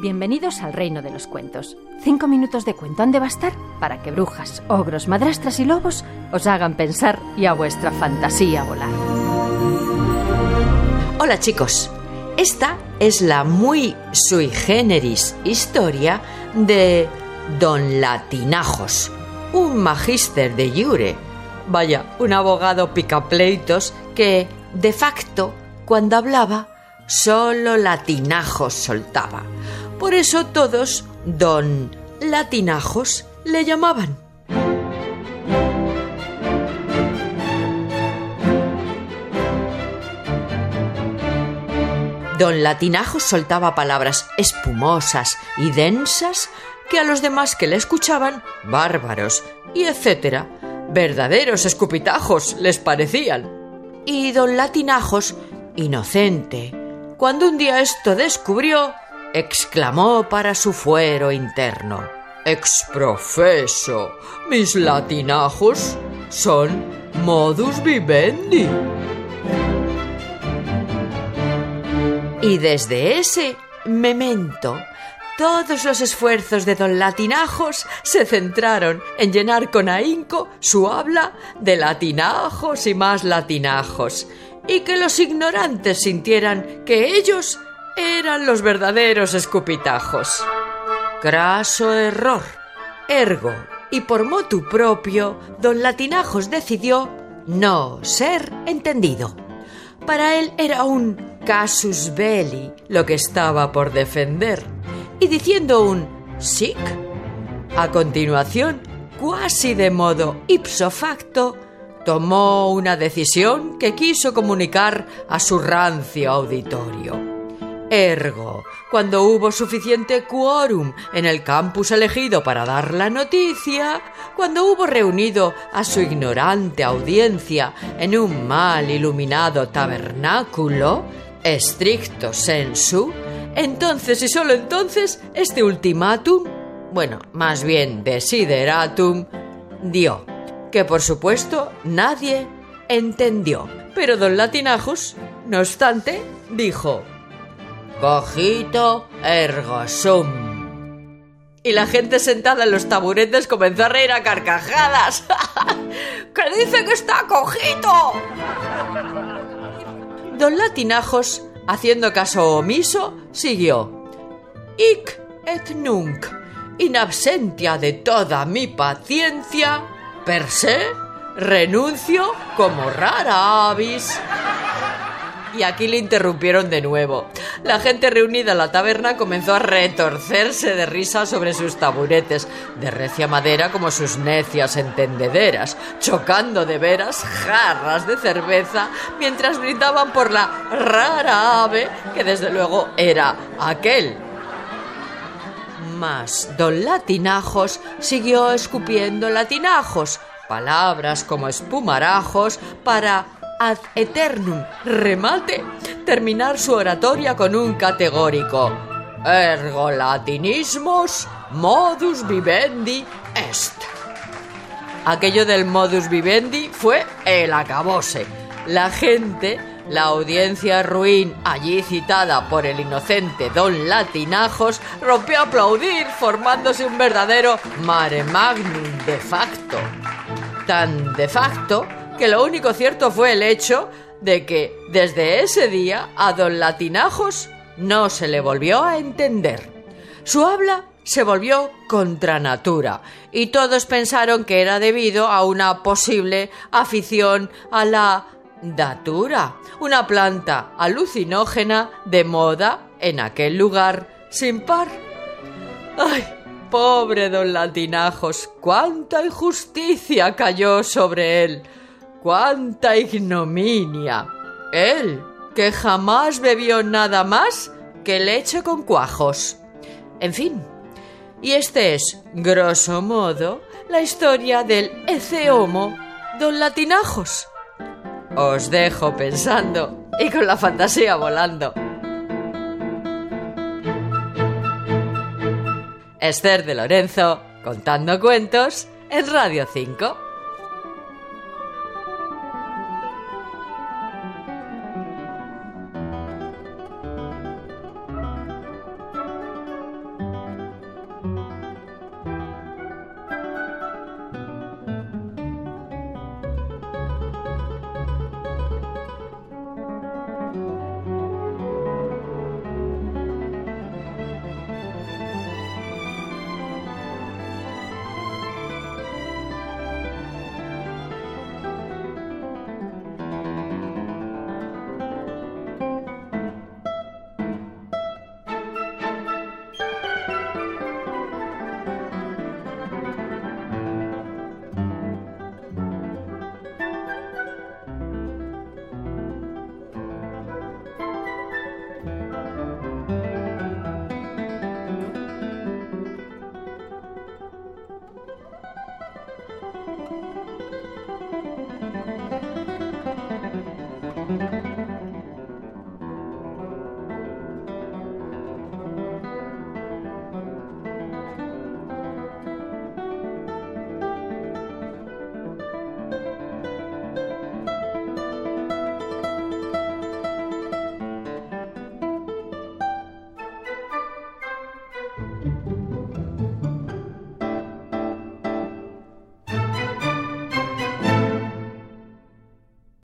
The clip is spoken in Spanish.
Bienvenidos al reino de los cuentos. Cinco minutos de cuento han de bastar para que brujas, ogros, madrastras y lobos os hagan pensar y a vuestra fantasía volar. Hola chicos, esta es la muy sui generis historia de Don Latinajos, un magíster de Jure. Vaya, un abogado picapleitos que, de facto, cuando hablaba, solo latinajos soltaba. Por eso todos Don Latinajos le llamaban. Don Latinajos soltaba palabras espumosas y densas que a los demás que le escuchaban, bárbaros y etcétera, verdaderos escupitajos les parecían. Y don Latinajos, inocente, cuando un día esto descubrió, exclamó para su fuero interno. Exprofeso, mis latinajos son modus vivendi. Y desde ese memento, todos los esfuerzos de don Latinajos se centraron en llenar con ahínco su habla de latinajos y más latinajos, y que los ignorantes sintieran que ellos eran los verdaderos escupitajos. Craso error. Ergo, y por motu propio, don Latinajos decidió no ser entendido. Para él era un casus belli lo que estaba por defender. Y diciendo un sic, a continuación, cuasi de modo ipso facto, tomó una decisión que quiso comunicar a su rancio auditorio. Ergo, cuando hubo suficiente quórum en el campus elegido para dar la noticia, cuando hubo reunido a su ignorante audiencia en un mal iluminado tabernáculo, estricto sensu, entonces y solo entonces este ultimátum, bueno, más bien desideratum, dio, que por supuesto nadie entendió. Pero don Latinajus, no obstante, dijo, Cogito ergo sum. Y la gente sentada en los taburetes comenzó a reír a carcajadas. ¡Que dice que está cojito! Don Latinajos, haciendo caso omiso, siguió. Ic et nunc, in absentia de toda mi paciencia, per se, renuncio como rara avis y aquí le interrumpieron de nuevo. La gente reunida en la taberna comenzó a retorcerse de risa sobre sus taburetes, de recia madera como sus necias entendederas, chocando de veras jarras de cerveza mientras gritaban por la rara ave que desde luego era aquel. Mas don Latinajos siguió escupiendo latinajos, palabras como espumarajos, para ad eternum remate terminar su oratoria con un categórico ergo latinismos modus vivendi est. Aquello del modus vivendi fue el acabose. La gente, la audiencia ruin allí citada por el inocente don Latinajos, rompió a aplaudir formándose un verdadero mare magnum de facto. Tan de facto que lo único cierto fue el hecho de que desde ese día a don Latinajos no se le volvió a entender. Su habla se volvió contra natura y todos pensaron que era debido a una posible afición a la datura, una planta alucinógena de moda en aquel lugar sin par. ¡Ay! Pobre don Latinajos, cuánta injusticia cayó sobre él cuánta ignominia. Él, que jamás bebió nada más que leche con cuajos. En fin, y este es, grosso modo, la historia del Eceomo don Latinajos. Os dejo pensando y con la fantasía volando. Esther de Lorenzo, contando cuentos en Radio 5.